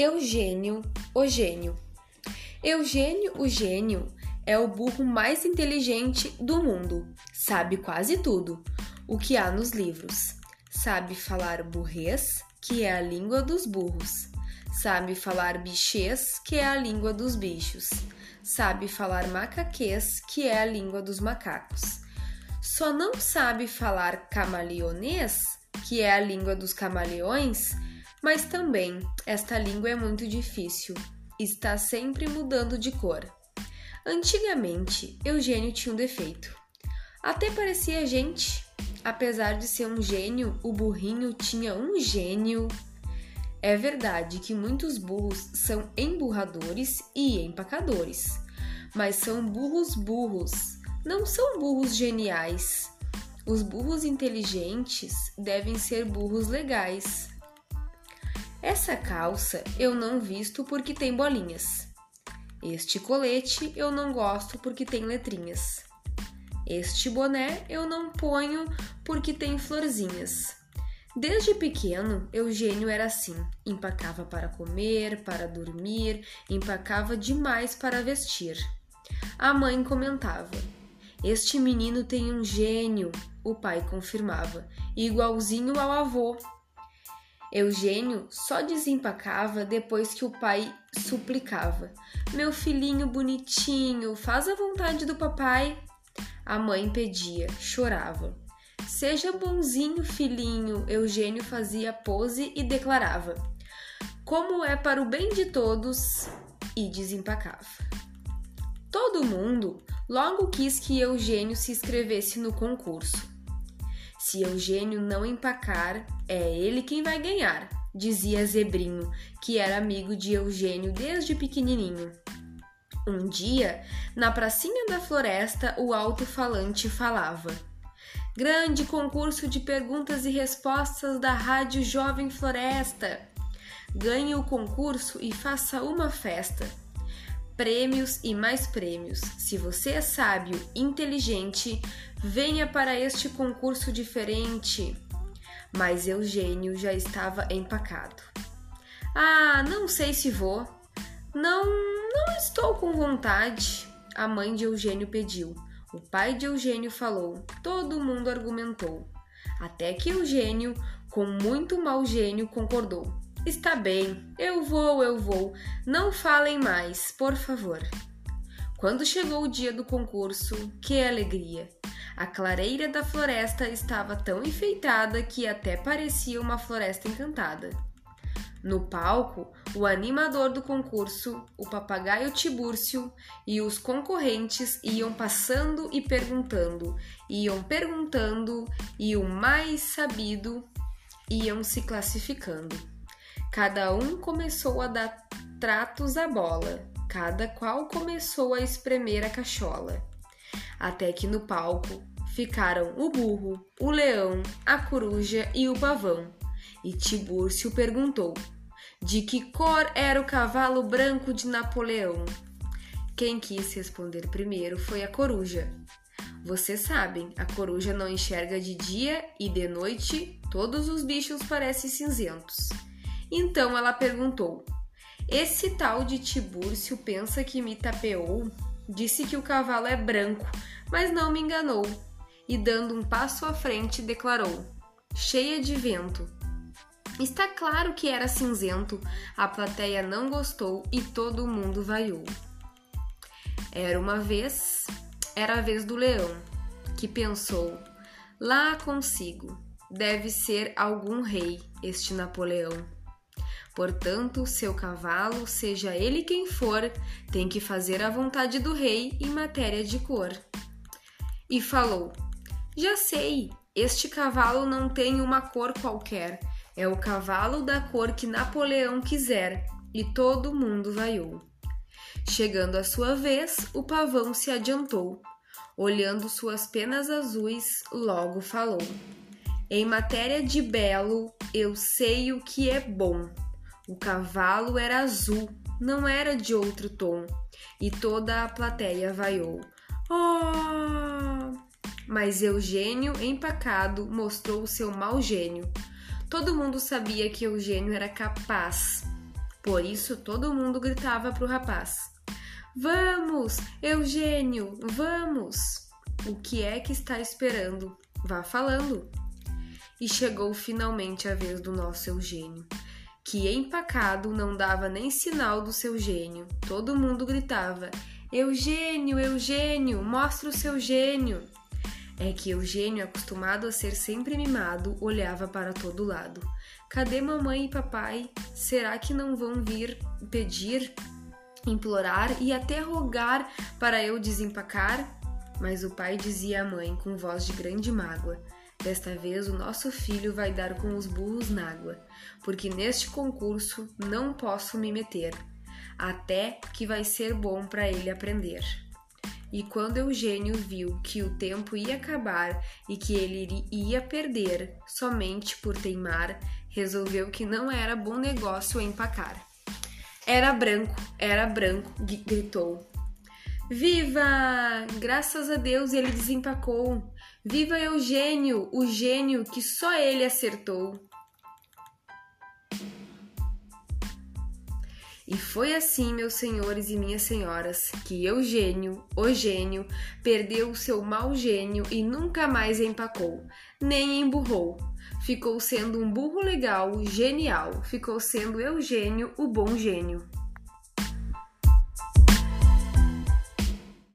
Eugênio, o gênio. Eugênio, o gênio, é o burro mais inteligente do mundo. Sabe quase tudo o que há nos livros. Sabe falar burrês, que é a língua dos burros. Sabe falar bichês, que é a língua dos bichos. Sabe falar macaquês, que é a língua dos macacos. Só não sabe falar camaleonês, que é a língua dos camaleões, mas também esta língua é muito difícil, está sempre mudando de cor. Antigamente, Eugênio tinha um defeito. Até parecia gente. Apesar de ser um gênio, o burrinho tinha um gênio. É verdade que muitos burros são emburradores e empacadores, mas são burros burros, não são burros geniais. Os burros inteligentes devem ser burros legais. Essa calça eu não visto porque tem bolinhas. Este colete eu não gosto porque tem letrinhas. Este boné eu não ponho porque tem florzinhas. Desde pequeno, Eugênio era assim: empacava para comer, para dormir, empacava demais para vestir. A mãe comentava: Este menino tem um gênio, o pai confirmava, igualzinho ao avô. Eugênio só desempacava depois que o pai suplicava: Meu filhinho bonitinho, faz a vontade do papai. A mãe pedia, chorava. Seja bonzinho, filhinho. Eugênio fazia pose e declarava: Como é para o bem de todos, e desempacava. Todo mundo logo quis que Eugênio se inscrevesse no concurso. Se Eugênio não empacar, é ele quem vai ganhar, dizia Zebrinho, que era amigo de Eugênio desde pequenininho. Um dia, na pracinha da floresta, o alto-falante falava: Grande concurso de perguntas e respostas da Rádio Jovem Floresta. Ganhe o concurso e faça uma festa prêmios e mais prêmios. Se você é sábio, inteligente, venha para este concurso diferente. Mas Eugênio já estava empacado. Ah, não sei se vou. Não, não estou com vontade. A mãe de Eugênio pediu. O pai de Eugênio falou. Todo mundo argumentou. Até que Eugênio, com muito mau gênio, concordou. Está bem, eu vou, eu vou. Não falem mais, por favor. Quando chegou o dia do concurso, que alegria! A clareira da floresta estava tão enfeitada que até parecia uma floresta encantada. No palco, o animador do concurso, o papagaio Tibúrcio e os concorrentes iam passando e perguntando, iam perguntando e o mais sabido iam se classificando. Cada um começou a dar tratos à bola, cada qual começou a espremer a cachola. Até que no palco ficaram o burro, o leão, a coruja e o pavão. E Tibúrcio perguntou: de que cor era o cavalo branco de Napoleão? Quem quis responder primeiro foi a coruja. Vocês sabem, a coruja não enxerga de dia e de noite todos os bichos parecem cinzentos. Então ela perguntou: Esse tal de Tibúrcio pensa que me tapeou? Disse que o cavalo é branco, mas não me enganou. E dando um passo à frente, declarou: Cheia de vento. Está claro que era cinzento, a plateia não gostou e todo mundo vaiou. Era uma vez, era a vez do leão, que pensou: lá consigo, deve ser algum rei este Napoleão. Portanto, seu cavalo, seja ele quem for, tem que fazer a vontade do rei em matéria de cor. E falou: Já sei, este cavalo não tem uma cor qualquer, é o cavalo da cor que Napoleão quiser. E todo mundo vaiou. Chegando a sua vez, o pavão se adiantou. Olhando suas penas azuis, logo falou: Em matéria de belo, eu sei o que é bom. O cavalo era azul, não era de outro tom, e toda a plateia vaiou. Oh! Mas Eugênio, empacado, mostrou o seu mau gênio. Todo mundo sabia que Eugênio era capaz. Por isso todo mundo gritava para o rapaz: Vamos, Eugênio, vamos! O que é que está esperando? Vá falando. E chegou finalmente a vez do nosso Eugênio, que empacado não dava nem sinal do seu gênio. Todo mundo gritava: Eugênio, Eugênio, mostra o seu gênio. É que Eugênio, acostumado a ser sempre mimado, olhava para todo lado. Cadê mamãe e papai? Será que não vão vir pedir, implorar e até rogar para eu desempacar? Mas o pai dizia à mãe com voz de grande mágoa: Desta vez o nosso filho vai dar com os burros na água, porque neste concurso não posso me meter até que vai ser bom para ele aprender. E quando Eugênio viu que o tempo ia acabar e que ele ia perder somente por teimar, resolveu que não era bom negócio empacar. Era branco, era branco, gritou. Viva! Graças a Deus ele desempacou. Viva Eugênio, o gênio que só ele acertou. E foi assim, meus senhores e minhas senhoras, que Eugênio, o gênio, perdeu o seu mau gênio e nunca mais empacou, nem emburrou. Ficou sendo um burro legal, genial, ficou sendo Eugênio, o bom gênio.